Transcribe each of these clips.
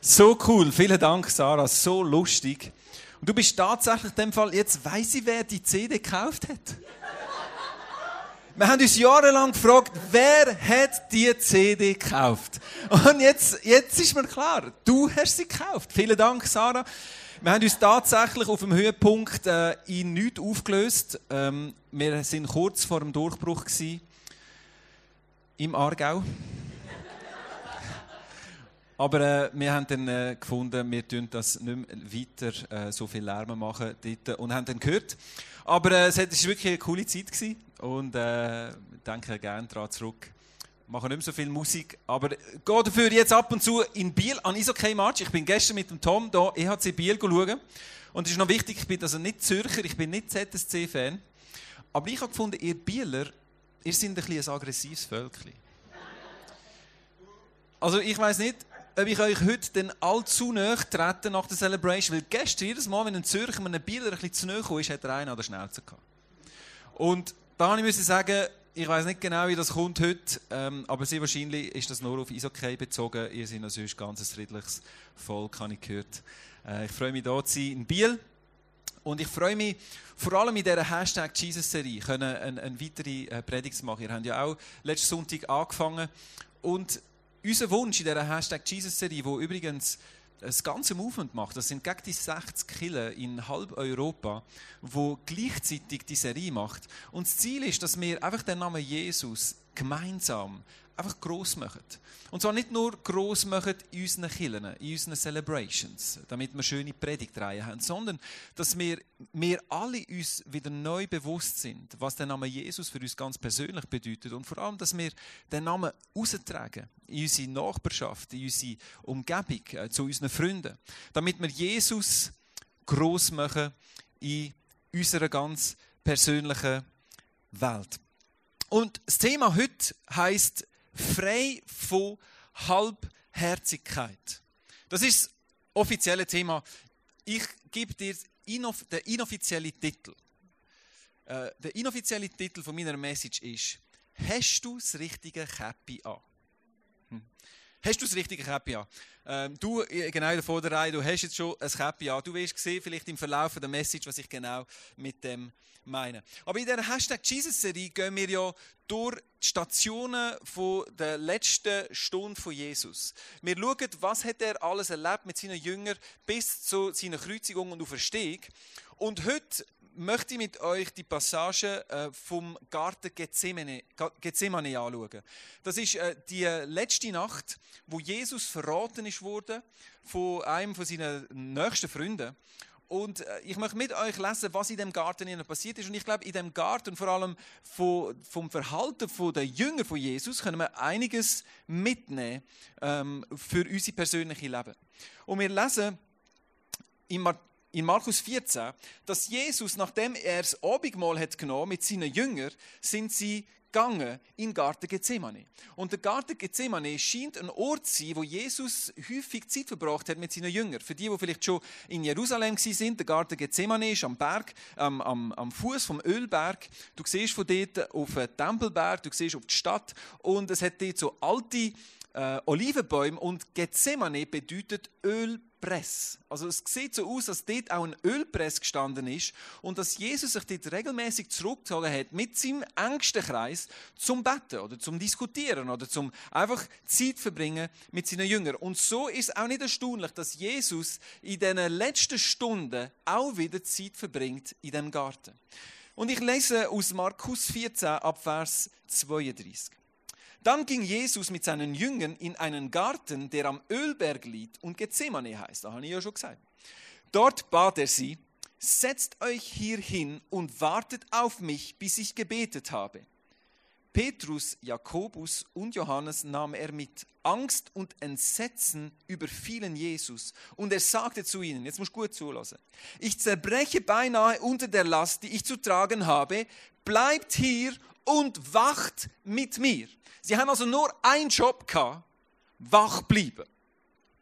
So cool, vielen Dank, Sarah, so lustig. Und du bist tatsächlich in dem Fall, jetzt weiss ich, wer die CD gekauft hat. Wir haben uns jahrelang gefragt, wer hat die CD gekauft? Und jetzt, jetzt ist mir klar, du hast sie gekauft. Vielen Dank, Sarah. Wir haben uns tatsächlich auf dem Höhepunkt äh, in nichts aufgelöst. Ähm, wir sind kurz vor dem Durchbruch gewesen, im Aargau. Aber äh, wir haben dann äh, gefunden, wir tun das nicht mehr weiter äh, so viel Lärm machen dort und haben dann gehört. Aber äh, es war wirklich eine coole Zeit gewesen und äh, denke gerne daran zurück. Machen nicht mehr so viel Musik, aber gehe dafür jetzt ab und zu in Biel an Isokay Match. Ich bin gestern mit dem Tom da EHC Biel schauen. Und es ist noch wichtig, ich bin also nicht Zürcher, ich bin nicht ZSC-Fan. Aber ich habe gefunden, ihr Bieler, ihr seid ein, bisschen ein aggressives Völkchen. Also ich weiß nicht, ob ich euch heute dann allzu nahe trete nach der Celebration. Weil gestern, jedes Mal, wenn ein Zürcher mit einem Bieler ein bisschen zu nahe kam, hat er einen an der Schnauze gehabt. Und da muss ich sagen, ich weiß nicht genau, wie das kommt heute, ähm, aber sehr wahrscheinlich ist das nur auf Isokay bezogen. Ihr seid natürlich ganz ein friedliches Volk, habe ich gehört. Äh, ich freue mich, hier zu sein in Biel. Und ich freue mich vor allem in dieser Hashtag Jesus-Serie eine, eine weitere äh, Predigt zu machen. Ihr habt ja auch letzten Sonntag angefangen. Und unser Wunsch in dieser Hashtag Jesus-Serie, wo übrigens das ganze Movement macht, das sind gegen die 60 Killer in halb Europa, wo gleichzeitig die Serie macht. Und das Ziel ist, dass wir einfach den Namen Jesus gemeinsam einfach gross machen. Und zwar nicht nur gross machen in unseren Kirchen, in unseren Celebrations, damit wir schöne Predigtreihen haben, sondern dass wir, wir alle uns wieder neu bewusst sind, was der Name Jesus für uns ganz persönlich bedeutet und vor allem, dass wir den Namen austragen in unsere Nachbarschaft, in unsere Umgebung, äh, zu unseren Freunden, damit wir Jesus gross machen in unserer ganz persönlichen Welt. Und das Thema heute heißt frei von Halbherzigkeit. Das ist das offizielle Thema. Ich gebe dir den inoffiziellen Titel. Äh, der inoffizielle Titel meiner Message ist: Hast du das richtige Käppi an? Hm. Hast du das richtige Käppi an? Ähm, du, genau in der Vorderreihe, du hast jetzt schon ein Käppi an. Du wirst sehen, vielleicht im Verlauf der Message, was ich genau mit dem meine. Aber in der Hashtag Jesus-Serie gehen wir ja durch die Stationen von der letzten Stunde von Jesus. Wir schauen, was hat er alles erlebt mit seinen Jüngern bis zu seiner Kreuzigung und Auferstehung. Und heute möchte ich mit euch die Passage äh, vom Garten Gethsemane, Gethsemane anschauen. Das ist äh, die letzte Nacht, wo Jesus verraten worden von einem von seinen nächsten Freunden. Und äh, ich möchte mit euch lesen, was in dem Garten passiert ist. Und ich glaube, in dem Garten, vor allem vom Verhalten der Jünger von Jesus, können wir einiges mitnehmen ähm, für unser persönliches Leben. Und wir lesen in Markus 14, dass Jesus, nachdem er das Abendmahl hat genommen mit seinen Jüngern, sind sie gegangen in den Garten Gethsemane. Und der Garten Gethsemane scheint ein Ort zu sein, wo Jesus häufig Zeit verbracht hat mit seinen Jüngern. Für die, die vielleicht schon in Jerusalem sind, der Garten Gethsemane ist am Berg, ähm, am, am Fuß vom Ölberg. Du siehst von dort auf den Tempelberg, du siehst auf die Stadt und es hat dort so alte äh, Olivenbäume und Gethsemane bedeutet Ölpress. Also es sieht so aus, dass dort auch ein Ölpress gestanden ist und dass Jesus sich dort regelmäßig zurückgezogen hat mit seinem engsten Kreis zum Betten oder zum Diskutieren oder zum einfach Zeit verbringen mit seinen Jüngern. Und so ist es auch nicht erstaunlich, dass Jesus in den letzten Stunden auch wieder Zeit verbringt in dem Garten. Und ich lese aus Markus 14 ab Vers 32. Dann ging Jesus mit seinen Jüngern in einen Garten, der am Ölberg liegt und Gethsemane heißt. Da habe ich ja schon gesagt. Dort bat er sie, setzt euch hier hin und wartet auf mich, bis ich gebetet habe. Petrus, Jakobus und Johannes nahm er mit. Angst und Entsetzen überfielen Jesus. Und er sagte zu ihnen, jetzt muss gut zulassen, ich zerbreche beinahe unter der Last, die ich zu tragen habe. Bleibt hier und wacht mit mir. Sie haben also nur einen Job gehabt, wach bleiben.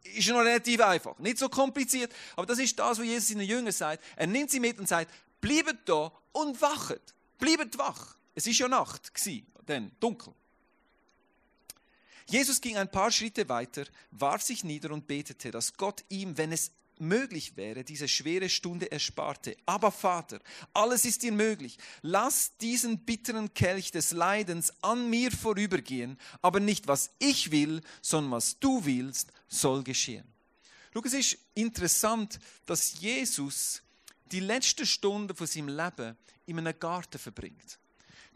Ist noch relativ einfach, nicht so kompliziert, aber das ist das, was Jesus seinen Jüngern sagt. Er nimmt sie mit und sagt, bleibt da und wachet. Bleibt wach. Es ist ja Nacht, dann dunkel. Jesus ging ein paar Schritte weiter, warf sich nieder und betete, dass Gott ihm, wenn es möglich wäre, diese schwere Stunde ersparte. Aber Vater, alles ist dir möglich. Lass diesen bitteren Kelch des Leidens an mir vorübergehen, aber nicht was ich will, sondern was du willst, soll geschehen. Schau, es ist interessant, dass Jesus die letzte Stunde von seinem Leben in einem Garten verbringt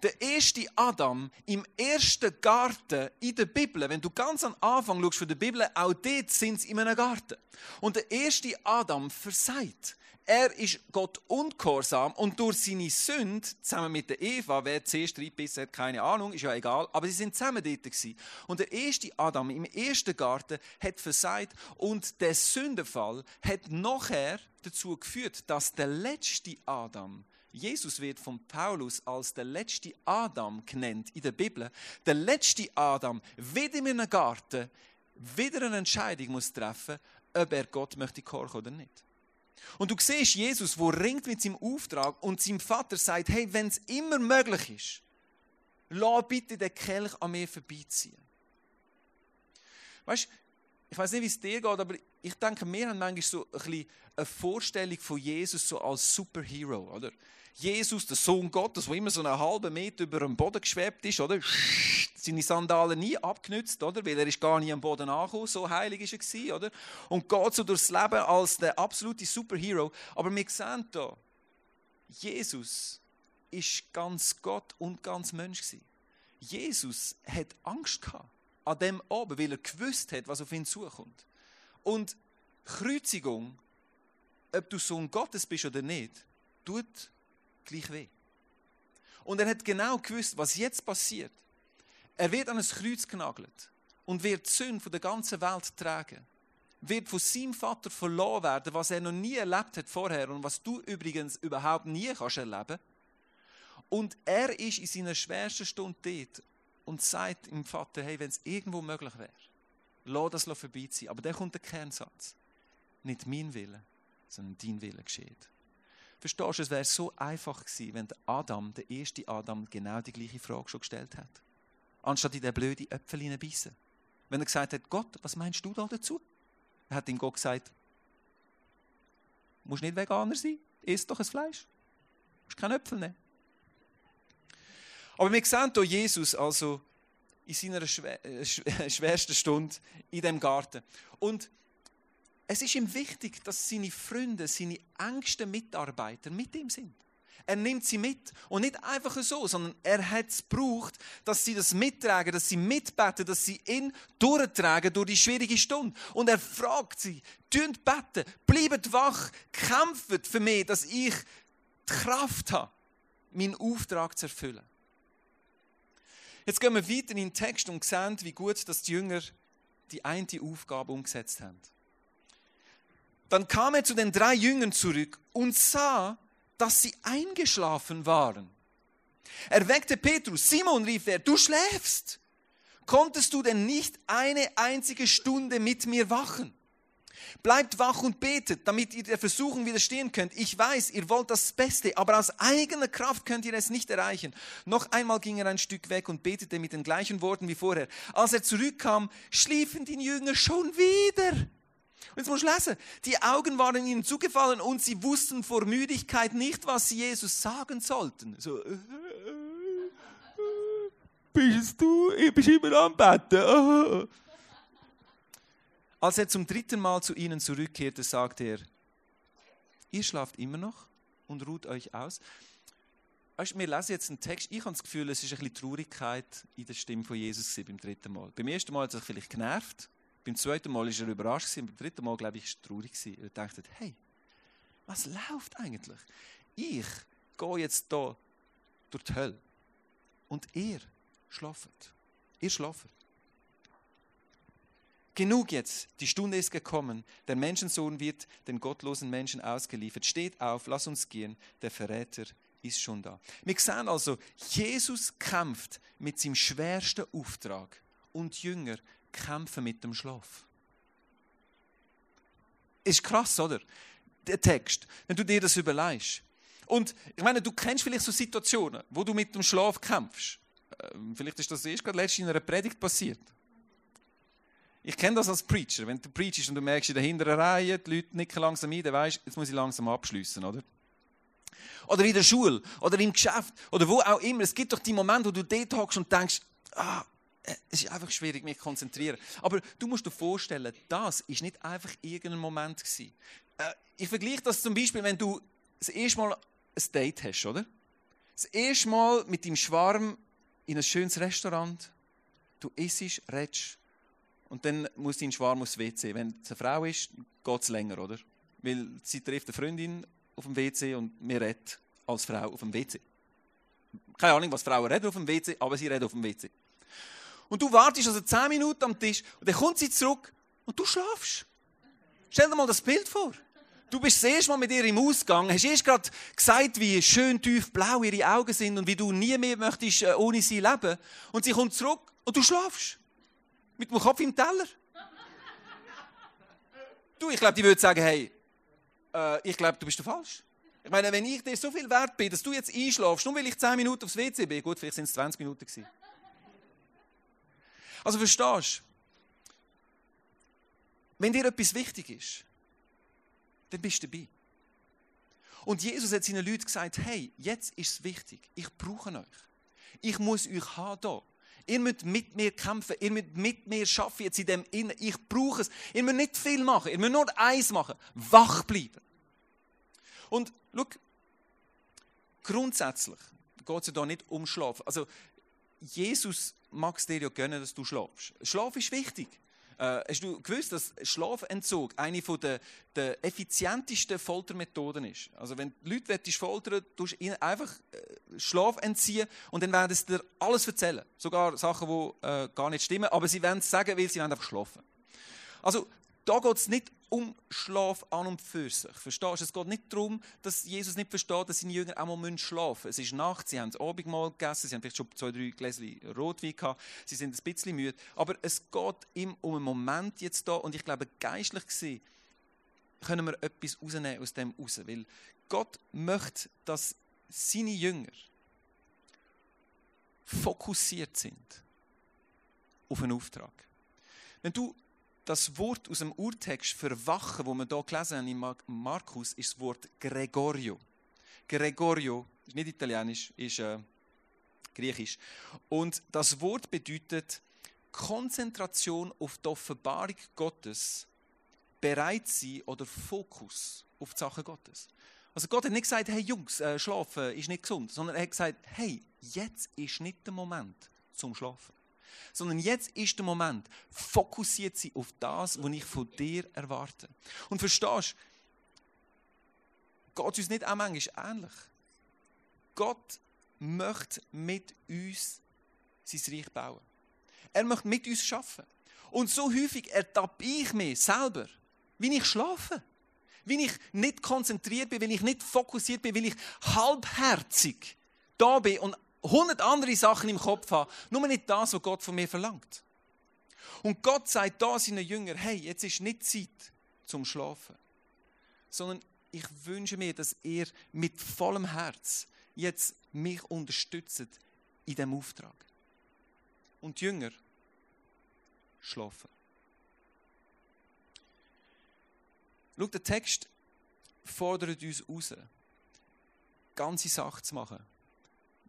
der erste Adam im ersten Garten in der Bibel, wenn du ganz am Anfang schaust von der Bibel, auch dort sind sie in einem Garten. Und der erste Adam versagt. Er ist Gott ungehorsam und durch seine Sünde, zusammen mit der Eva, wer zuerst reinbissen hat, keine Ahnung, ist ja egal, aber sie sind zusammen dort gewesen. Und der erste Adam im ersten Garten hat versagt und der Sündenfall hat nachher dazu geführt, dass der letzte Adam Jesus wird von Paulus als der letzte Adam genannt in der Bibel. Der letzte Adam, wieder in einem Garten, wieder eine Entscheidung muss treffen, ob er Gott möchte kochen oder nicht. Und du siehst Jesus, wo ringt mit seinem Auftrag und seinem Vater sagt, hey, wenn es immer möglich ist, lass bitte den Kelch an mir vorbeiziehen. Weißt, ich weiß nicht, wie es dir geht, aber ich denke, wir haben manchmal so ein bisschen eine Vorstellung von Jesus so als Superhero, oder? Jesus, der Sohn Gottes, der immer so einen halben Meter über dem Boden geschwebt ist, oder? Seine Sandalen nie abgenützt, oder? Weil er ist gar nie am Boden angekommen, so heilig ist er gewesen, oder? Und geht so durchs Leben als der absolute Superhero. Aber wir sehen hier, Jesus ist ganz Gott und ganz Mensch gewesen. Jesus hat Angst gehabt an dem oben, weil er gewusst hat, was auf ihn zukommt. Und Kreuzigung, ob du Sohn Gottes bist oder nicht, tut gleich weh. Und er hat genau gewusst, was jetzt passiert. Er wird an ein Kreuz genagelt und wird die Sünde von der ganzen Welt tragen. Wird von seinem Vater verloren werden, was er noch nie erlebt hat vorher und was du übrigens überhaupt nie kannst erleben. Und er ist in seiner schwersten Stunde dort und sagt dem Vater, hey, wenn es irgendwo möglich wäre, lass das vorbeiziehen. Aber dann kommt der Kernsatz. Nicht mein Wille, sondern dein Wille geschieht. Verstehst du, es wäre so einfach gewesen, wenn der Adam, der erste Adam, genau die gleiche Frage schon gestellt hat. Anstatt in den blöden Äpfel hineinbeissen. Wenn er gesagt hat, Gott, was meinst du da dazu? Er hat ihm Gott gesagt, musst nicht Veganer sein, isst doch ein Fleisch. Du musst keinen Äpfel nehmen. Aber wir sehen hier Jesus also in seiner äh, schwersten Stunde in dem Garten. Und es ist ihm wichtig, dass seine Freunde, seine engsten Mitarbeiter mit ihm sind. Er nimmt sie mit. Und nicht einfach so, sondern er hat es gebraucht, dass sie das mittragen, dass sie mitbeten, dass sie ihn durchtragen durch die schwierige Stunde. Und er fragt sie, tönt beten, bleibt wach, kämpft für mich, dass ich die Kraft habe, meinen Auftrag zu erfüllen. Jetzt gehen wir weiter in den Text und sehen, wie gut dass die Jünger die eine Aufgabe umgesetzt haben. Dann kam er zu den drei Jüngern zurück und sah, dass sie eingeschlafen waren. Er weckte Petrus. Simon rief er, du schläfst. Konntest du denn nicht eine einzige Stunde mit mir wachen? Bleibt wach und betet, damit ihr der Versuchung widerstehen könnt. Ich weiß, ihr wollt das Beste, aber aus eigener Kraft könnt ihr es nicht erreichen. Noch einmal ging er ein Stück weg und betete mit den gleichen Worten wie vorher. Als er zurückkam, schliefen die Jünger schon wieder. Und jetzt musst du lesen. Die Augen waren ihnen zugefallen und sie wussten vor Müdigkeit nicht, was sie Jesus sagen sollten. So, äh, äh, äh, bist du? Ich bin immer am Betten. Als er zum dritten Mal zu ihnen zurückkehrte, sagte er, ihr schlaft immer noch und ruht euch aus. Weißt, wir lesen jetzt einen Text, ich habe das Gefühl, es ist ein bisschen Traurigkeit in der Stimme von Jesus beim dritten Mal. Beim ersten Mal hat er sich vielleicht genervt, beim zweiten Mal ist er überrascht beim dritten Mal, glaube ich, ist er traurig Er dachte, hey, was läuft eigentlich? Ich gehe jetzt hier durch die Hölle und ihr schlaft. Ihr schlaft. Genug jetzt, die Stunde ist gekommen, der Menschensohn wird den gottlosen Menschen ausgeliefert. Steht auf, lass uns gehen, der Verräter ist schon da. Wir sehen also, Jesus kämpft mit seinem schwersten Auftrag und Jünger kämpfen mit dem Schlaf. Ist krass, oder? Der Text, wenn du dir das überlegst. Und ich meine, du kennst vielleicht so Situationen, wo du mit dem Schlaf kämpfst. Ähm, vielleicht ist das erst gerade letztens in einer Predigt passiert. Ich kenne das als Preacher. Wenn du preachst und du merkst in der hinteren Reihe, die Leute nicken langsam ein, dann weißt du, jetzt muss ich langsam abschließen, oder? Oder in der Schule, oder im Geschäft, oder wo auch immer. Es gibt doch die Momente, wo du dort hockst und denkst, ah, es ist einfach schwierig, mich zu konzentrieren. Aber du musst dir vorstellen, das ist nicht einfach irgendein Moment gewesen. Äh, ich vergleiche das zum Beispiel, wenn du das erste Mal ein Date hast, oder? Das erste Mal mit deinem Schwarm in ein schönes Restaurant, du isst, redest und dann muss dein Schwarm aufs WC. Wenn es eine Frau ist, geht es länger, oder? Weil sie trifft eine Freundin auf dem WC und wir reden als Frau auf dem WC. Keine Ahnung, was Frauen reden auf dem WC, aber sie reden auf dem WC. Und du wartest also 10 Minuten am Tisch und dann kommt sie zurück und du schlafst. Stell dir mal das Bild vor. Du bist das erste Mal mit ihr im Ausgang, hast erst gerade gesagt, wie schön tief blau ihre Augen sind und wie du nie mehr möchtest äh, ohne sie leben. Und sie kommt zurück und du schlafst. Mit dem Kopf im Teller. Du, ich glaube, die würde sagen, hey, äh, ich glaube, du bist falsch. Ich meine, wenn ich dir so viel wert bin, dass du jetzt einschlafst, nur weil ich 10 Minuten aufs WC bin, gut, vielleicht sind es 20 Minuten gewesen. Also verstehst du? Wenn dir etwas wichtig ist, dann bist du dabei. Und Jesus hat seinen Leuten gesagt, hey, jetzt ist es wichtig, ich brauche euch. Ich muss euch haben hier. Ihr müsst mit mir kämpfen, ihr müsst mit mir schaffen jetzt in dem Innen. Ich brauche es. Ihr müsst nicht viel machen, ihr müsst nur eins machen, wach bleiben. Und schau, grundsätzlich geht es ja da nicht um Schlaf. Also Jesus mag es dir ja gönnen, dass du schlafst. Schlaf ist wichtig. Äh, hast du gewusst, dass Schlafentzug eine der, der effizientesten Foltermethoden ist? Also wenn Leute foltern tust du ihnen einfach äh, Schlaf entziehen und dann werden sie dir alles erzählen. Sogar Sachen, die äh, gar nicht stimmen, aber sie werden es sagen, weil sie einfach schlafen. Also da geht es nicht um Schlaf an und für sich. Verstehst du? Es geht nicht darum, dass Jesus nicht versteht, dass seine Jünger auch mal schlafen müssen. Es ist Nacht, sie haben das Abendmahl gegessen, sie haben vielleicht schon zwei, drei Gläschen Rotwein gehabt, sie sind ein bisschen müde. Aber es geht ihm um einen Moment jetzt da und ich glaube, geistlich gesehen können wir etwas rausnehmen aus dem raus. Weil Gott möchte, dass seine Jünger fokussiert sind auf einen Auftrag. Wenn du das Wort aus dem Urtext für Wachen, wo wir hier gelesen haben in Markus, ist das Wort Gregorio. Gregorio ist nicht italienisch, ist äh, griechisch. Und das Wort bedeutet Konzentration auf die Offenbarung Gottes, bereit sein oder Fokus auf die Sachen Gottes. Also Gott hat nicht gesagt, hey Jungs, äh, schlafen ist nicht gesund, sondern er hat gesagt, hey, jetzt ist nicht der Moment zum Schlafen sondern jetzt ist der Moment. Fokussiert sie auf das, was ich von dir erwarte. Und verstehst du, geht es uns nicht auch manchmal ähnlich? Gott möchte mit uns sein Reich bauen. Er möchte mit uns schaffen. Und so häufig ertappe ich mich selber, wie ich schlafe. Wie ich nicht konzentriert bin, wenn ich nicht fokussiert bin, weil ich halbherzig da bin und hundert andere Sachen im Kopf habe, nur nicht das, was Gott von mir verlangt. Und Gott sagt da seinen Jüngern, hey, jetzt ist nicht Zeit zum Schlafen, sondern ich wünsche mir, dass ihr mit vollem Herz jetzt mich unterstützt in diesem Auftrag. Und die Jünger schlafen. Schau, der Text fordert uns raus, ganze Sachen zu machen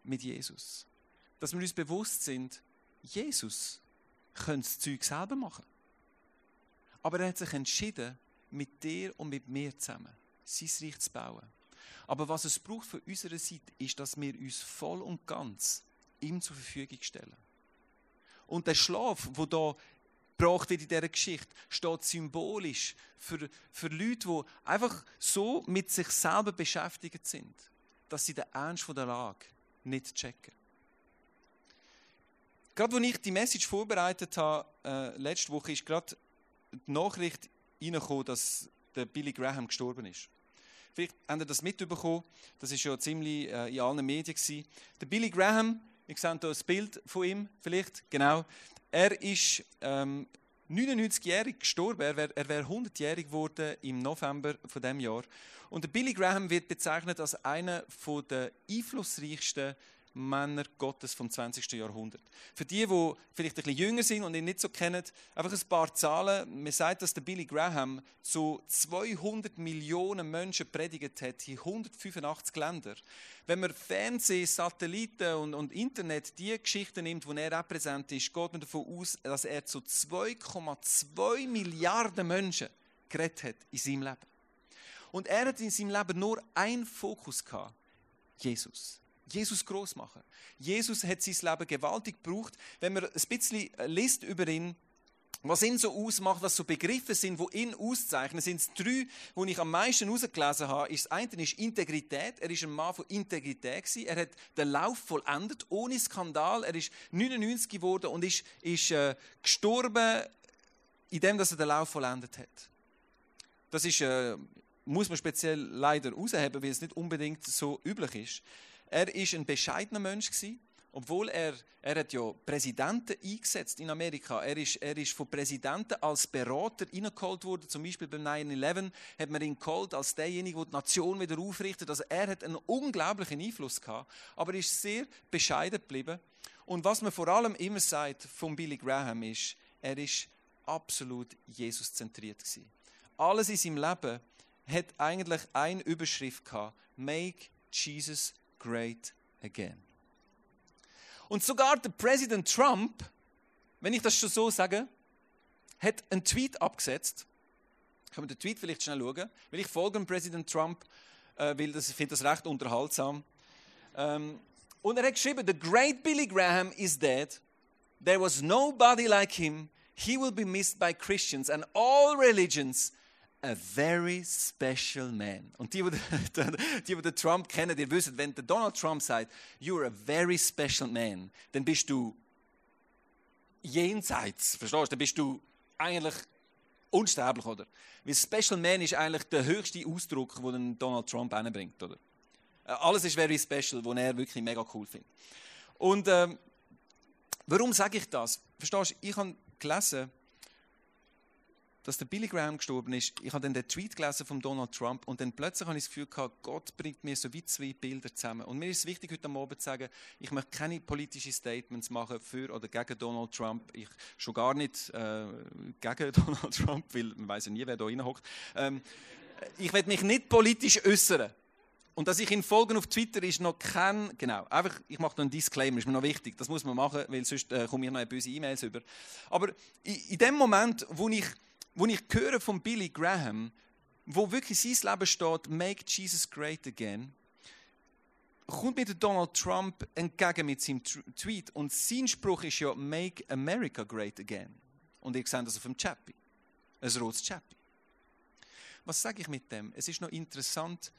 mit Jesus. Dass wir uns bewusst sind, Jesus könnte das Zeug selber machen. Aber er hat sich entschieden, mit dir und mit mir zusammen sein Reich zu bauen. Aber was es braucht von unserer Seite, ist, dass wir uns voll und ganz ihm zur Verfügung stellen. Und der Schlaf, wo da gebraucht wird in dieser Geschichte, steht symbolisch für, für Leute, die einfach so mit sich selber beschäftigt sind, dass sie den Ernst der Lage nicht checken. Gerade als ich die Message vorbereitet habe, äh, letzte Woche, ist gerade die Nachricht reingekommen, dass der Billy Graham gestorben ist. Vielleicht habt ihr das mitbekommen, das war ja ziemlich äh, in allen Medien. Gewesen. Der Billy Graham, ich sehe hier ein Bild von ihm, vielleicht, genau. Er ist ähm, 99-jährig gestorben, er wäre wär 100-jährig geworden im November von dem Jahr. Und Billy Graham wird bezeichnet als einer der einflussreichsten Männer Gottes vom 20. Jahrhundert. Für die, die vielleicht ein bisschen jünger sind und ihn nicht so kennen, einfach ein paar Zahlen. Man sagt, dass der Billy Graham zu 200 Millionen Menschen predigt hat in 185 Ländern. Wenn man Fernsehen, Satelliten und, und Internet die Geschichten nimmt, die er repräsentiert ist, geht man davon aus, dass er zu 2,2 Milliarden Menschen geredet hat in seinem Leben. Und er hat in seinem Leben nur einen Fokus gehabt. Jesus. Jesus groß machen. Jesus hat sein Leben gewaltig gebraucht. Wenn man ein bisschen liest über ihn, was ihn so ausmacht, was so Begriffe sind, wo ihn auszeichnen, sind es drei, die ich am meisten herausgelesen habe. Das eine ist Integrität. Er ist ein Mann von Integrität gewesen. Er hat den Lauf vollendet, ohne Skandal. Er ist 99 geworden und ist, ist äh, gestorben, indem er den Lauf vollendet hat. Das ist, äh, muss man speziell leider herausheben, weil es nicht unbedingt so üblich ist. Er ist ein bescheidener Mensch gewesen, obwohl er, er hat ja Präsidenten eingesetzt in Amerika. Er ist, er ist von Präsidenten als Berater reingeholt worden. Zum Beispiel beim 9/11 hat man ihn geholt als derjenige, der die Nation wieder aufrichtet. Also er hat einen unglaublichen Einfluss gehabt, aber er ist sehr bescheiden geblieben. Und was man vor allem immer sagt von Billy Graham ist, er ist absolut Jesus zentriert gewesen. Alles in seinem Leben hat eigentlich eine Überschrift gehabt: Make Jesus great again. Und sogar der Präsident Trump, wenn ich das schon so sage, hat einen Tweet abgesetzt. Können wir den Tweet vielleicht schnell schauen? Weil ich folge dem Präsident Trump, äh, weil das, ich finde das recht unterhaltsam. Ähm, und er hat geschrieben, The great Billy Graham is dead. There was nobody like him. He will be missed by Christians and all religions a very special man. Und die, die, die, die Trump kennen, die wissen, wenn der Donald Trump sagt, you're a very special man, dann bist du jenseits, verstehst du? Dann bist du eigentlich unsterblich, oder? Weil Special Man ist eigentlich der höchste Ausdruck, den Donald Trump einbringt, oder? Äh, alles ist very special, was er wirklich mega cool findet. Und ähm, warum sage ich das? Verstehst du? Ich habe gelesen, dass der Billy Graham gestorben ist, ich habe dann den Tweet gelesen von Donald Trump und dann plötzlich habe ich das Gefühl gehabt, Gott bringt mir so wie zwei Bilder zusammen. Und mir ist es wichtig, heute Abend zu sagen, ich möchte keine politischen Statements machen für oder gegen Donald Trump. Ich schon gar nicht äh, gegen Donald Trump, weil man weiß ja nie, wer da reinhockt. Ähm, ich werde mich nicht politisch äußern. Und dass ich ihn folgen auf Twitter ist noch kein, genau, einfach, ich mache noch einen Disclaimer, ist mir noch wichtig, das muss man machen, weil sonst äh, komme ich noch eine böse E-Mails über. Aber in, in dem Moment, wo ich wo ich höre von Billy Graham, wo wirklich sein Leben steht, Make Jesus Great Again, kommt mir Donald Trump entgegen mit seinem Tweet und sein Spruch ist ja Make America Great Again. Und ihr seht das auf dem Chappy. Ein rotes Chappy. Was sage ich mit dem? Es ist noch interessant.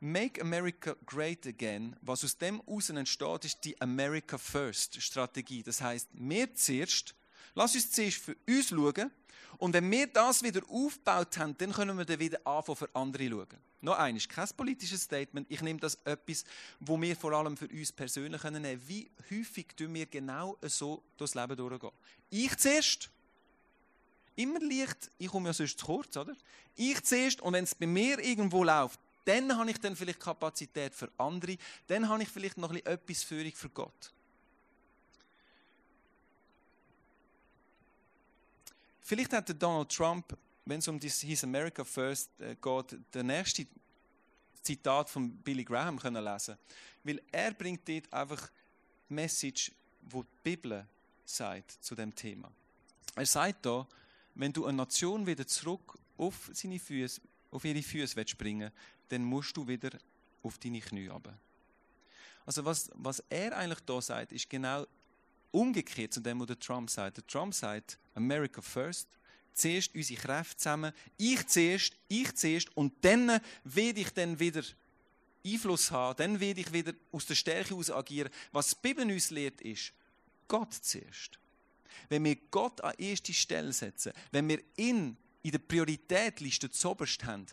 Make America Great Again, was aus dem heraus entsteht, ist die America First Strategie. Das heißt, wir zuerst, lass uns zuerst für uns schauen, und wenn wir das wieder aufgebaut haben, dann können wir dann wieder anfangen, für andere schauen. Noch eines, kein politisches Statement. Ich nehme das etwas, wo wir vor allem für uns persönlich nehmen können. Wie häufig tun wir genau so durchs Leben durchgehen? Ich zuerst. Immer leicht, ich komme ja sonst zu kurz, oder? Ich zuerst und wenn es bei mir irgendwo läuft, dann habe ich dann vielleicht Kapazität für andere, dann habe ich vielleicht noch etwas Führung für Gott. Vielleicht hat Donald Trump, wenn es um das His America First äh, geht, der nächste Zitat von Billy Graham können lesen, weil er bringt dort einfach die Message, wo die Bibel sagt zu dem Thema. Er sagt da, wenn du eine Nation wieder zurück auf seine Füße, auf ihre Füße bringen dann musst du wieder auf deine Knie runter. Also was, was er eigentlich da sagt, ist genau umgekehrt zu dem, was der Trump sagt. Der Trump sagt, America first, zuerst unsere Kräfte zusammen, ich zuerst, ich zuerst und dann werde ich dann wieder Einfluss haben, dann werde ich wieder aus der Stärke heraus agieren. Was die Bibel uns lehrt, ist, Gott zuerst. Wenn wir Gott an erste Stelle setzen, wenn wir ihn in der Prioritätliste zuoberst haben,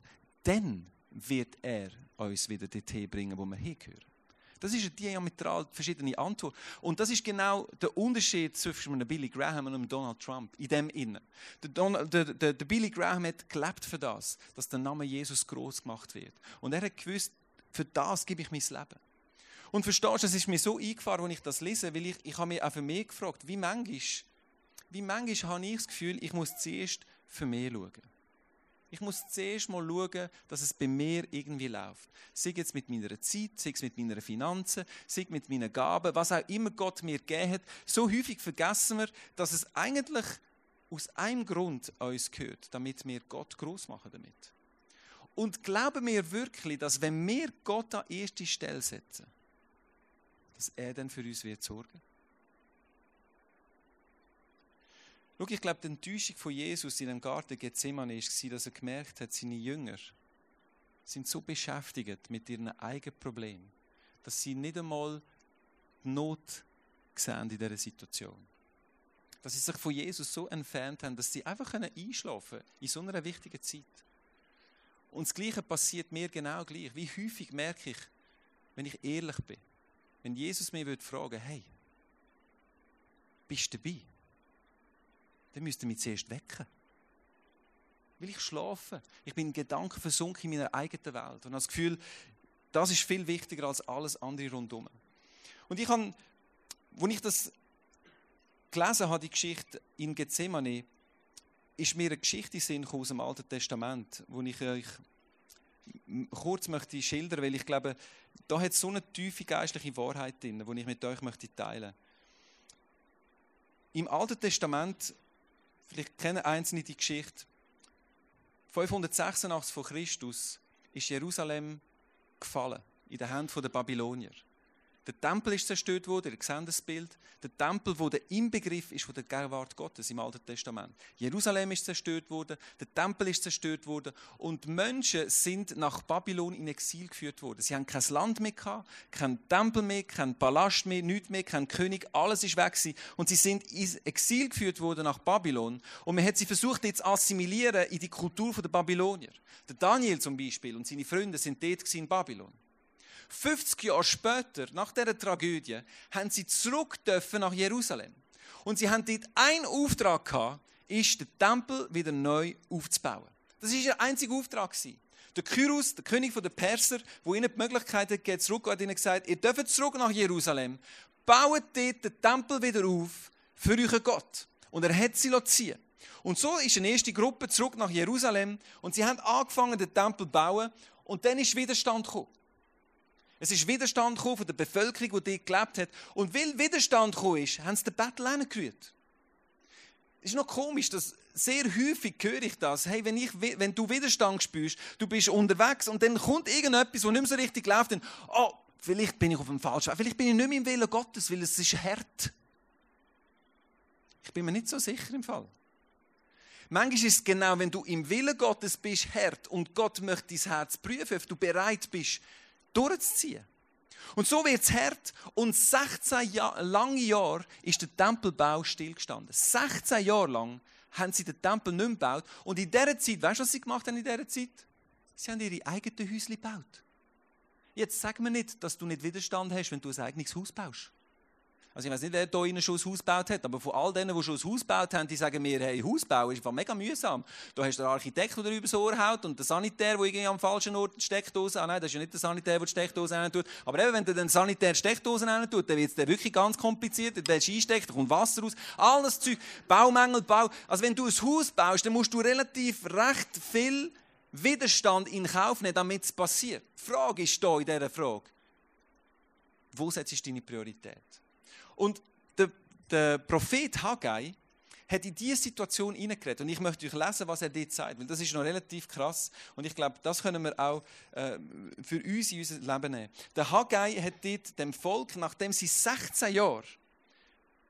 dann wird er uns wieder dorthin bringen, wo wir hingehören. Das ist eine diametral verschiedene Antwort. Und das ist genau der Unterschied zwischen einem Billy Graham und einem Donald Trump in dem Innen. Der, Donald, der, der, der Billy Graham hat gelebt für das, dass der Name Jesus groß gemacht wird. Und er hat gewusst, für das gebe ich mein Leben. Und verstehst du, es ist mir so eingefahren, als ich das lese, weil ich, ich habe mich auch für mich gefragt, wie manchmal, wie manchmal habe ich das Gefühl, ich muss zuerst für mich schauen. Ich muss zuerst mal schauen, dass es bei mir irgendwie läuft. Sei jetzt mit meiner Zeit, sei es mit meinen Finanzen, sei mit meinen Gaben, was auch immer Gott mir gegeben hat. So häufig vergessen wir, dass es eigentlich aus einem Grund uns gehört, damit wir Gott groß machen damit. Und glauben wir wirklich, dass wenn wir Gott an erste Stelle setzen, dass er dann für uns wird sorgen? Schau, ich glaube, die Enttäuschung von Jesus in dem Garten Gethsemane war, dass er gemerkt hat, seine Jünger sind so beschäftigt mit ihren eigenen Problemen, dass sie nicht einmal die Not sehen in dieser Situation. Dass sie sich von Jesus so entfernt haben, dass sie einfach einschlafen können in so einer wichtigen Zeit. Und das Gleiche passiert mir genau gleich. Wie häufig merke ich, wenn ich ehrlich bin, wenn Jesus mir fragen würde, hey, bist du dabei? Dann müsste mich zuerst wecken. Will ich schlafen? Ich bin in Gedanken versunken in meiner eigenen Welt und habe das Gefühl, das ist viel wichtiger als alles andere rundherum. Und ich habe, als ich das gelesen habe, die Geschichte in Gethsemane, ist mir eine Geschichte in aus dem Alten Testament, wo ich euch kurz möchte schildern, weil ich glaube, da hat so eine tiefe geistliche Wahrheit drin, die ich mit euch möchte teilen. Im Alten Testament Vielleicht kennen Einzelne die Geschichte. 586 vor Christus ist Jerusalem gefallen in den Händen der Babylonier. Der Tempel ist zerstört worden, ihr seht das Bild. Der Tempel, wo der Inbegriff ist von der Gegenwart Gottes im Alten Testament. Jerusalem ist zerstört worden, der Tempel ist zerstört worden und Menschen sind nach Babylon in Exil geführt worden. Sie haben kein Land mehr gehabt, kein Tempel mehr, kein Palast mehr, nichts mehr, kein König, alles ist weg gewesen. und sie sind in Exil geführt worden nach Babylon und man hat sie versucht jetzt assimilieren in die Kultur der Babylonier. Der Daniel zum Beispiel und seine Freunde sind dort in Babylon. 50 Jahre später, nach dieser Tragödie, haben sie zurück nach Jerusalem. Und sie haben dort einen Auftrag gehabt, ist den Tempel wieder neu aufzubauen. Das war ihr einziger Auftrag. Der Kyros, der König der Perser, wo ihnen die Möglichkeit gegeben zurück, hat ihnen gesagt, ihr dürft zurück nach Jerusalem, baut dort den Tempel wieder auf für euren Gott. Und er hat sie ziehen. Und so ist eine erste Gruppe zurück nach Jerusalem und sie haben angefangen, den Tempel zu bauen und dann ist Widerstand gekommen. Es ist Widerstand von der Bevölkerung, die dort gelebt hat. Und weil Widerstand gekommen ist, haben sie den Battle hingerührt. Es ist noch komisch, dass sehr häufig höre ich das. Hey, wenn, ich, wenn du Widerstand spürst, du bist unterwegs und dann kommt irgendetwas, was nicht mehr so richtig läuft, dann, oh, vielleicht bin ich auf dem falschen Weg. Vielleicht bin ich nicht mehr im Willen Gottes, weil es ist hart. Ich bin mir nicht so sicher im Fall. Manchmal ist es genau, wenn du im Willen Gottes bist, hart und Gott möchte dein Herz prüfen, ob du bereit bist, durchzuziehen. Und so wird es hart. Und 16 Jahr, lange Jahre ist der Tempelbau stillgestanden. 16 Jahre lang haben sie den Tempel nicht mehr gebaut. Und in dieser Zeit, weißt du, was sie gemacht haben in dieser Zeit? Sie haben ihre eigenen Häuschen gebaut. Jetzt sag mir nicht, dass du nicht Widerstand hast, wenn du ein eigenes Haus baust. Also ich weiß nicht, wer hier innen schon ein Haus gebaut hat, aber von all denen, die schon ein Haus gebaut haben, die sagen mir, hey, Hausbau ist einfach mega mühsam. Da hast du den Architekt, der übers Ohr haut und den Sanitär, der irgendwie am falschen Ort die Steckdose, ah nein, das ist ja nicht der Sanitär, der die Steckdose rein. Aber eben, wenn du den Sanitär die Steckdose rein dann wird es wirklich ganz kompliziert, willst du einstecken, da kommt Wasser raus, alles Zeug, Baumängel, Bau. Also wenn du ein Haus baust, dann musst du relativ recht viel Widerstand in Kauf nehmen, damit es passiert. Die Frage ist hier in dieser Frage, wo setzt du deine Priorität? Und der, der Prophet Haggai hat in diese Situation hineingeredet. Und ich möchte euch lesen, was er dort sagt, weil das ist noch relativ krass. Und ich glaube, das können wir auch äh, für uns in unser Leben nehmen. Der Haggai hat dort dem Volk, nachdem sie 16 Jahre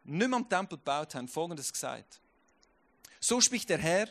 nicht mehr am Tempel gebaut haben, Folgendes gesagt. So spricht der Herr,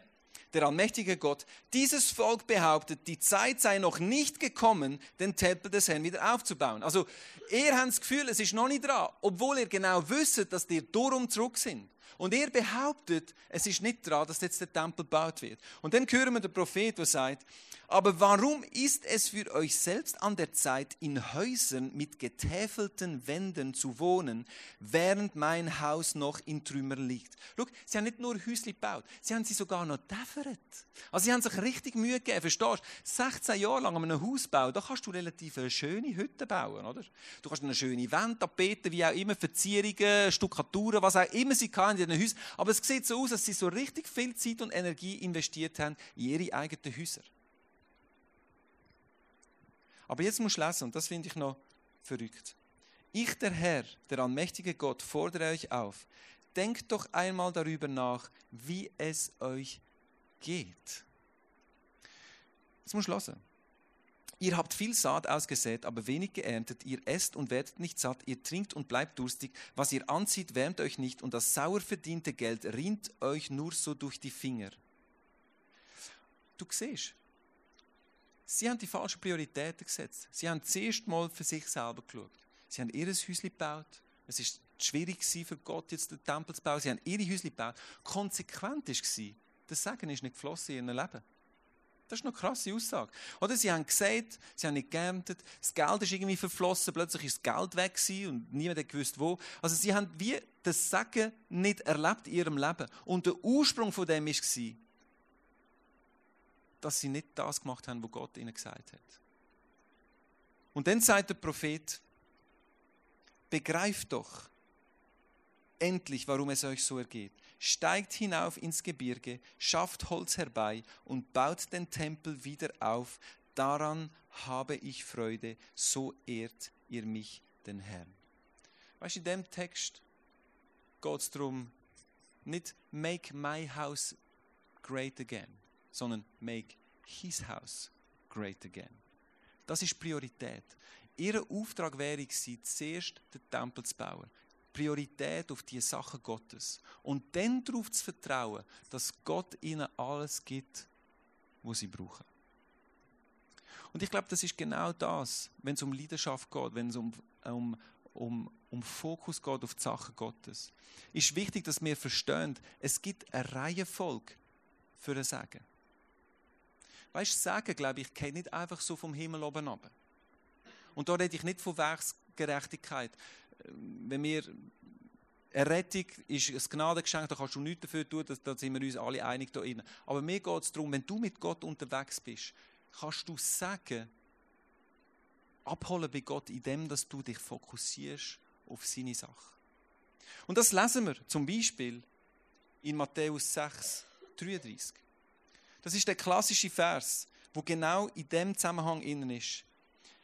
der allmächtige Gott, dieses Volk behauptet, die Zeit sei noch nicht gekommen, den Tempel des Herrn wieder aufzubauen. Also, ihr habt das Gefühl, es ist noch nicht dran, obwohl ihr genau wisst, dass die darum zurück sind. Und er behauptet, es ist nicht dran, dass jetzt der Tempel gebaut wird. Und dann hören wir den Prophet, der sagt, aber warum ist es für euch selbst an der Zeit, in Häusern mit getäfelten Wänden zu wohnen, während mein Haus noch in Trümmern liegt? Schau, sie haben nicht nur Häusli gebaut, sie haben sie sogar noch däffert. Also sie haben sich richtig Mühe gegeben, verstehst du? 16 Jahre lang an einem Haus bauen, da kannst du relativ eine schöne Hütte bauen, oder? Du kannst eine schöne Wand, Tapeten, wie auch immer, Verzierungen, Stuckaturen, was auch immer sie kann in Häusern. Aber es sieht so aus, dass sie so richtig viel Zeit und Energie investiert haben in ihre eigenen Häuser. Aber jetzt muss ich lesen, und das finde ich noch verrückt. Ich, der Herr, der allmächtige Gott, fordere euch auf, denkt doch einmal darüber nach, wie es euch geht. Jetzt muss ich hören. Ihr habt viel Saat ausgesät, aber wenig geerntet. Ihr esst und werdet nicht satt. Ihr trinkt und bleibt durstig. Was ihr anzieht, wärmt euch nicht. Und das sauer verdiente Geld rinnt euch nur so durch die Finger. Du siehst, Sie haben die falschen Prioritäten gesetzt. Sie haben zuerst mal für sich selber geschaut. Sie haben ihr Häuschen gebaut. Es ist schwierig für Gott, jetzt den Tempel zu bauen. Sie haben ihre Häuschen gebaut. Konsequent war, das Sagen ist nicht geflossen in ihrem Leben. Das ist eine krasse Aussage. Oder sie haben gesagt, sie haben nicht geerntet, das Geld ist irgendwie verflossen, plötzlich ist das Geld weg und niemand hat gewusst, wo. Also sie haben wie das Sagen nicht erlebt in ihrem Leben. Und der Ursprung von dem war, dass sie nicht das gemacht haben, was Gott ihnen gesagt hat. Und dann sagt der Prophet, begreift doch endlich, warum es euch so ergeht. Steigt hinauf ins Gebirge, schafft Holz herbei und baut den Tempel wieder auf. Daran habe ich Freude, so ehrt ihr mich, den Herrn. Weißt du, in dem Text geht es darum, nicht make my house great again sondern make his house great again. Das ist Priorität. Ihr Auftrag wäre gewesen, zuerst den Tempel zu bauen. Priorität auf die Sachen Gottes. Und dann darauf zu vertrauen, dass Gott ihnen alles gibt, was sie brauchen. Und ich glaube, das ist genau das, wenn es um Leidenschaft geht, wenn es um, um, um, um Fokus geht auf die Sachen Gottes. Ist wichtig, dass wir verstehen, es gibt eine Reihenfolge für ein Sagen. Weißt du, Sagen, glaube ich, geht nicht einfach so vom Himmel oben ab. Und da rede ich nicht von Werksgerechtigkeit. Wenn wir eine Rettung ist ein Gnadengeschenk, da kannst du nichts dafür tun, da sind wir uns alle einig da innen. Aber mir geht es darum, wenn du mit Gott unterwegs bist, kannst du sagen, abholen bei Gott, indem dass du dich fokussierst auf seine Sache. Und das lesen wir zum Beispiel in Matthäus 6, 33. Das ist der klassische Vers, wo genau in dem Zusammenhang innen ist.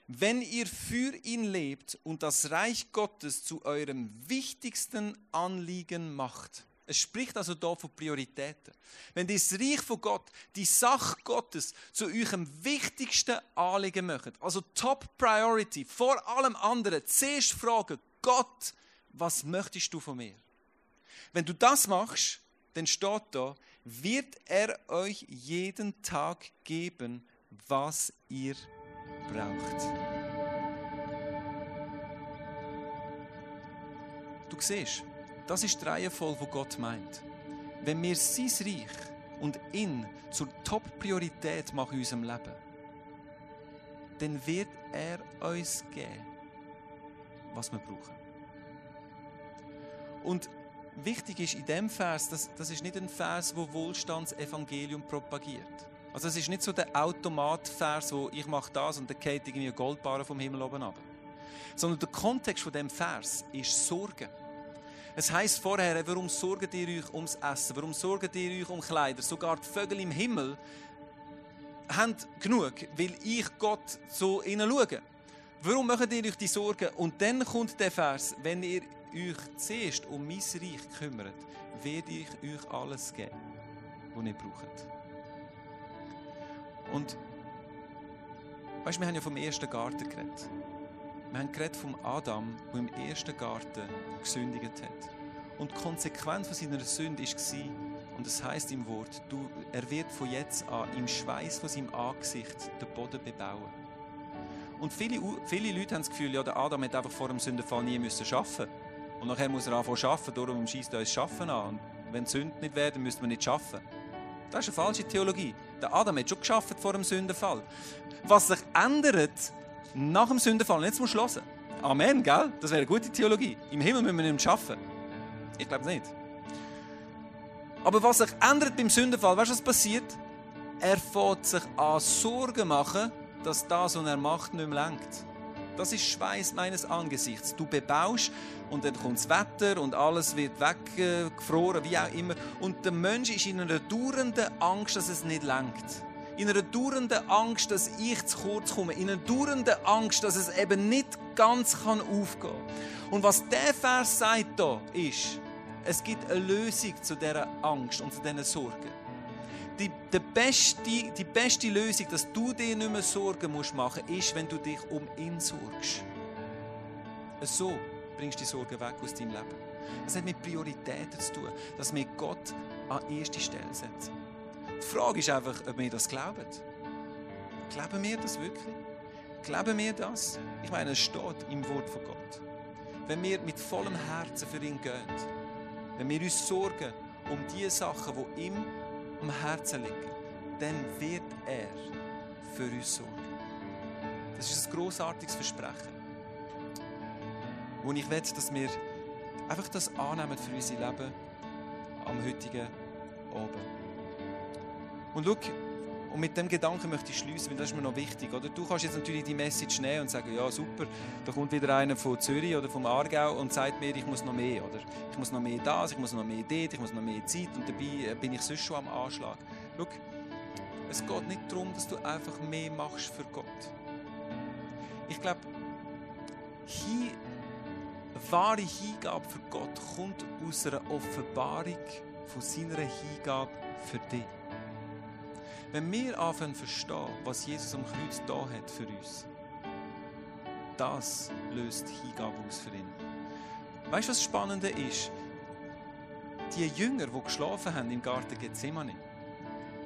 Wenn ihr für ihn lebt und das Reich Gottes zu eurem wichtigsten Anliegen macht. Es spricht also da von Prioritäten. Wenn das Reich von Gott, die Sache Gottes zu eurem wichtigsten Anliegen macht, also Top Priority, vor allem anderen, zuerst fragen, Gott, was möchtest du von mir? Wenn du das machst, dann steht da, wird er euch jeden Tag geben, was ihr braucht. Du siehst, das ist die Reihenfolge, die Gott meint. Wenn wir sein Reich und ihn zur Top-Priorität machen in unserem Leben, dann wird er uns geben, was wir brauchen. Und wichtig ist in dem Vers, das, das ist nicht ein Vers, wo Wohlstandsevangelium propagiert. Also es ist nicht so der Automatvers, wo ich mache das und dann geht irgendwie eine Goldbarre vom Himmel oben ab. Sondern der Kontext von dem Vers ist Sorge. Es heißt vorher, warum sorgt ihr euch ums Essen? Warum sorgt ihr euch um Kleider? Sogar die Vögel im Himmel haben genug, weil ich Gott so ihnen schaue. Warum macht ihr euch die Sorgen? Und dann kommt der Vers, wenn ihr euch zuerst um mein Reich kümmert, werde ich euch alles geben, was ihr braucht. Und weißt, wir haben ja vom ersten Garten geredet. Wir haben geredet vom Adam, der im ersten Garten gesündigt hat. Und die Konsequenz von seiner Sünde war, und es heißt im Wort, du, er wird von jetzt an im Schweiß von seinem Angesicht den Boden bebauen. Und viele, viele Leute haben das Gefühl, ja, der Adam hätte einfach vor dem Sündenfall nie müssen arbeiten Und nachher muss er anfangen zu arbeiten, darum schießt er uns Schaffen an. Und wenn die Sünden nicht werden, müsste man nicht arbeiten. Das ist eine falsche Theologie. Der Adam hat schon geschafft vor dem Sündenfall. Was sich ändert nach dem Sündenfall, jetzt muss du. Amen, gell? Das wäre eine gute Theologie. Im Himmel müssen wir nicht arbeiten. Ich glaube nicht. Aber was sich ändert beim Sündenfall, weißt du, was passiert? Er fängt sich an Sorgen machen, dass das, was er macht, nicht mehr lenkt. Das ist Schweiß meines Angesichts. Du bebaust und dann kommt das Wetter und alles wird weggefroren, wie auch immer. Und der Mensch ist in einer dauernden Angst, dass es nicht lenkt. In einer dauernden Angst, dass ich zu kurz komme. In einer dauernden Angst, dass es eben nicht ganz kann aufgehen kann. Und was der Vers sagt da, ist, es gibt eine Lösung zu dieser Angst und zu diesen Sorgen. Die, die, beste, die beste Lösung, dass du dir nicht mehr Sorgen musst machen musst, ist, wenn du dich um ihn sorgst. So bringst du die Sorgen weg aus deinem Leben. Das hat mit Prioritäten zu tun, dass wir Gott an erste Stelle setzen. Die Frage ist einfach, ob wir das glauben. Glauben wir das wirklich? Glauben wir das? Ich meine, es steht im Wort von Gott. Wenn wir mit vollem Herzen für ihn gehen, wenn wir uns sorgen um die Sachen, die ihm am Herzen liegen, dann wird er für uns sorgen. Das ist ein großartiges Versprechen. Und ich will, dass wir einfach das annehmen für unser Leben am heutigen Abend. Und schau, und mit dem Gedanken möchte ich schließen, weil das ist mir noch wichtig. Oder? Du kannst jetzt natürlich die Message nehmen und sagen, ja super, da kommt wieder einer von Zürich oder vom Aargau und sagt mir, ich muss noch mehr. Oder? Ich muss noch mehr das, ich muss noch mehr dort, ich muss noch mehr Zeit und dabei bin ich sonst schon am Anschlag. Schau, es geht nicht darum, dass du einfach mehr machst für Gott. Ich glaube, hier, wahre Hingabe für Gott kommt aus einer Offenbarung von seiner Hingabe für dich. Wenn wir anfangen zu verstehen, was Jesus am Kreuz da hat für uns, das löst Hingabe aus für ihn. Weißt du, was Spannende ist? Die Jünger, die geschlafen haben im Garten Gethsemane,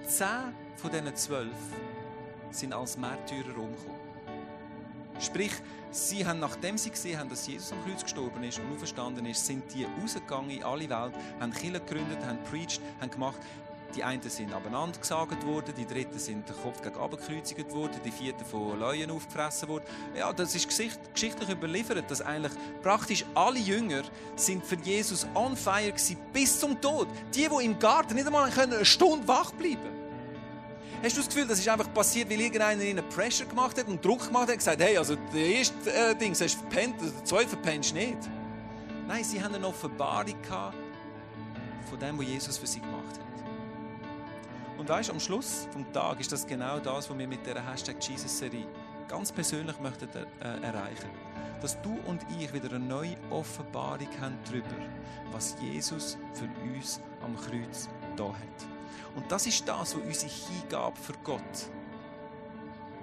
zehn von diesen zwölf sind als Märtyrer umgekommen. Sprich, sie haben, nachdem sie gesehen haben, dass Jesus am Kreuz gestorben ist und auferstanden ist, sind die rausgegangen in alle Welt, haben Kirche gegründet, haben preached, haben gemacht, die einen sind abeinander gesagt worden, die dritten sind den Kopf gegen gekreuzigt worden, die vierten von Leuen aufgefressen worden. Ja, das ist geschichtlich überliefert, dass eigentlich praktisch alle Jünger sind für Jesus on fire gewesen, bis zum Tod. Die, die im Garten nicht einmal eine Stunde wach bleiben Hast du das Gefühl, das ist einfach passiert, weil irgendeiner ihnen Pressure gemacht hat und Druck gemacht hat und gesagt, hey, also der erste äh, Ding hast du verpennt, der zweite verpennst du nicht. Nein, sie haben eine Offenbarung von dem, was Jesus für sie gemacht hat. Und weißt, am Schluss vom Tag ist das genau das, was wir mit der Hashtag Jesus-Serie ganz persönlich möchten äh, erreichen. Dass du und ich wieder eine neue Offenbarung haben darüber, was Jesus für uns am Kreuz da hat. Und das ist das, was unsere Hingabe für Gott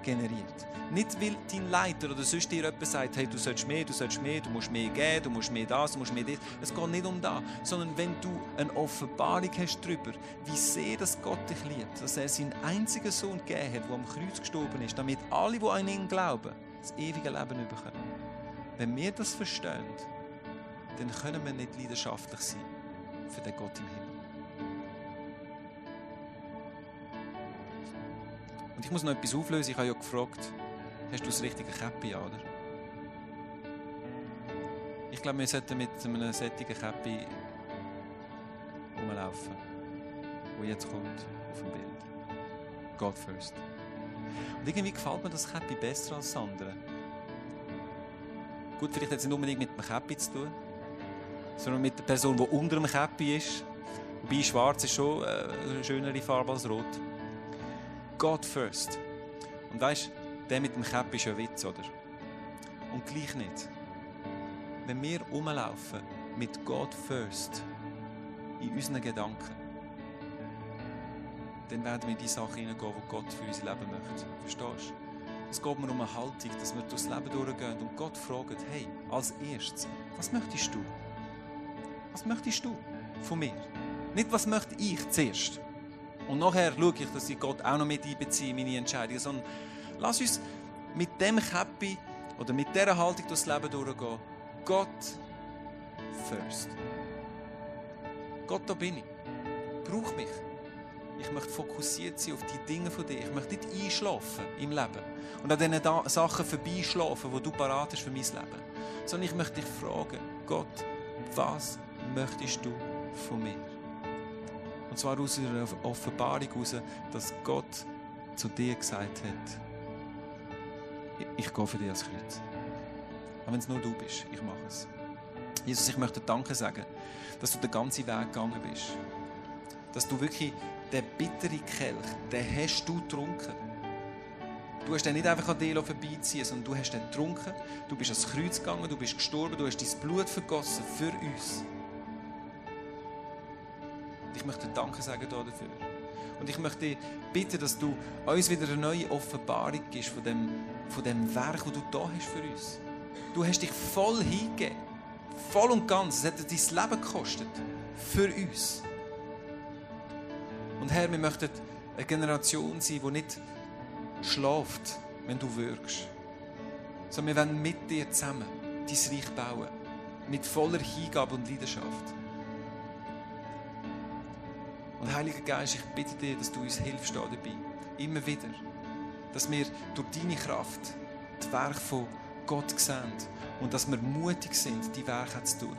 generiert. Nicht, weil dein Leiter oder sonst dir jemand sagt, hey, du sollst mehr, du sollst mehr, du musst mehr geben, du musst mehr das, du musst mehr das. Es geht nicht um das, sondern wenn du eine Offenbarung hast darüber, wie sehr das Gott dich liebt, dass er seinen einzigen Sohn gegeben hat, der am Kreuz gestorben ist, damit alle, die an ihn glauben, das ewige Leben bekommen. Wenn wir das verstehen, dann können wir nicht leidenschaftlich sein für den Gott im Himmel. Und ich muss noch etwas auflösen. Ich habe ja gefragt, hast du das richtige Käppi an, oder? Ich glaube, wir sollten mit einem sättigen Käppi rumlaufen, wo jetzt kommt auf dem Bild. God first. Und irgendwie gefällt mir das Käppi besser als das andere. Gut, vielleicht hat es nicht unbedingt mit dem Käppi zu tun, sondern mit der Person, die unter dem Käppi ist. Wobei schwarz ist schon äh, eine schönere Farbe als rot. God first. Und weißt, der mit dem Käpp ist ein Witz, oder? Und gleich nicht. Wenn wir rumlaufen mit God first in unseren Gedanken, dann werden wir in die Sachen hineingehen, die Gott für unser Leben möchte. Verstehst du? Es geht mir um eine Haltung, dass wir durchs Leben durchgehen und Gott fragen, hey, als erstes, was möchtest du? Was möchtest du von mir? Nicht, was möchte ich zuerst? Und nachher schaue ich, dass ich Gott auch noch mit einbeziehe in meine Entscheidungen. Sondern lass uns mit dem Happy oder mit dieser Haltung durchs Leben durchgehen. Gott first. Gott, da bin ich. Brauch mich. Ich möchte fokussiert sein auf die Dinge von dir. Ich möchte nicht einschlafen im Leben und an diesen Sachen vorbeischlafen, die du parat hast für mein Leben. Sondern ich möchte dich fragen, Gott, was möchtest du von mir? Und zwar aus einer Offenbarung heraus, dass Gott zu dir gesagt hat, ich, gehe für dich ans Kreuz. Auch wenn es nur du bist, ich mache es. Jesus, ich möchte Danke sagen, dass du den ganzen Weg gegangen bist. Dass du wirklich den bitteren Kelch, den hast du getrunken. Du hast den nicht einfach an dir vorbeiziehen, sondern du hast den getrunken. Du bist ans Kreuz gegangen, du bist gestorben, du hast dein Blut vergossen für uns. Ich möchte Danke sagen dafür. Und ich möchte bitten, dass du uns wieder eine neue Offenbarung gibst von dem, von dem Werk, das du da hast für uns. Du hast dich voll hingegeben. Voll und ganz. Es hat dein Leben gekostet. Für uns. Und Herr, wir möchten eine Generation sein, die nicht schläft, wenn du wirkst. Sondern wir wollen mit dir zusammen dein Reich bauen. Mit voller Hingabe und Leidenschaft. Und Heiliger Geist, ich bitte dir, dass du uns hilfst da dabei. Immer wieder. Dass wir durch deine Kraft das Werk von Gott sehen und dass wir mutig sind, die Werke zu tun.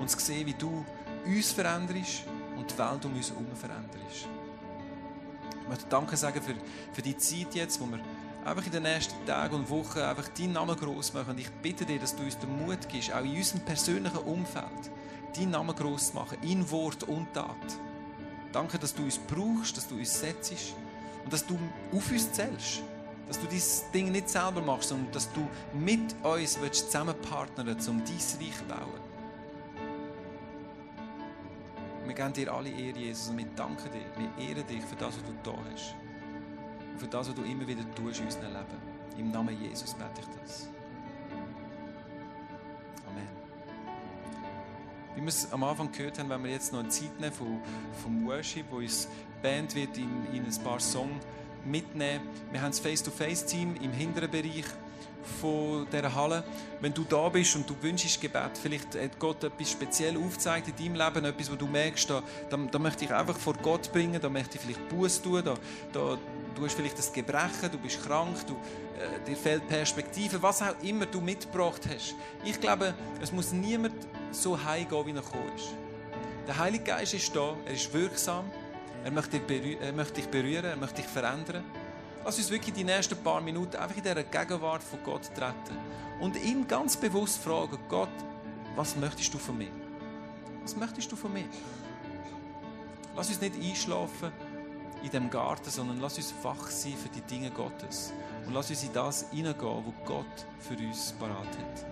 Und zu sehen, wie du uns veränderst und die Welt um uns herum veränderst. Ich möchte Danke sagen für, für die Zeit jetzt, wo wir einfach in den nächsten Tagen und Wochen einfach deinen Namen groß machen. Und ich bitte dir, dass du uns den Mut gibst, auch in unserem persönlichen Umfeld, deinen Namen groß zu machen, in Wort und Tat. Danke, dass du uns brauchst, dass du uns setzt und dass du auf uns zählst. Dass du dieses Ding nicht selber machst, sondern dass du mit uns zusammen partnern willst, um dein Reich zu bauen. Wir geben dir alle Ehre, Jesus, und wir danken dir. Wir ehren dich für das, was du da hast. Und für das, was du immer wieder tust in unserem Leben. Im Namen Jesus bete ich das. Wie wir es am Anfang gehört haben, wenn wir jetzt noch eine Zeit nehmen vom, vom Worship, wo uns Band wird in, in ein paar Songs mitnehmen. Wir haben das Face-to-Face-Team im hinteren Bereich von dieser Halle. Wenn du da bist und du wünschst Gebet, vielleicht hat Gott etwas speziell aufgezeigt in deinem Leben, etwas, wo du merkst, da, da, da möchte ich einfach vor Gott bringen, da möchte ich vielleicht Buß tun, da, da, du hast vielleicht das Gebrechen, du bist krank, du, äh, dir fehlt Perspektive, was auch immer du mitgebracht hast. Ich glaube, es muss niemand so heimgehen, wie er gekommen ist. Der Heilige Geist ist da, er ist wirksam, er möchte, dich er berühren, er möchte dich verändern. Lass uns wirklich die nächsten paar Minuten einfach in dieser Gegenwart von Gott treten und ihn ganz bewusst fragen, Gott, was möchtest du von mir? Was möchtest du von mir? Lass uns nicht einschlafen in dem Garten, sondern lass uns wach sein für die Dinge Gottes. Und lass uns in das hineingehen, was Gott für uns parat hat.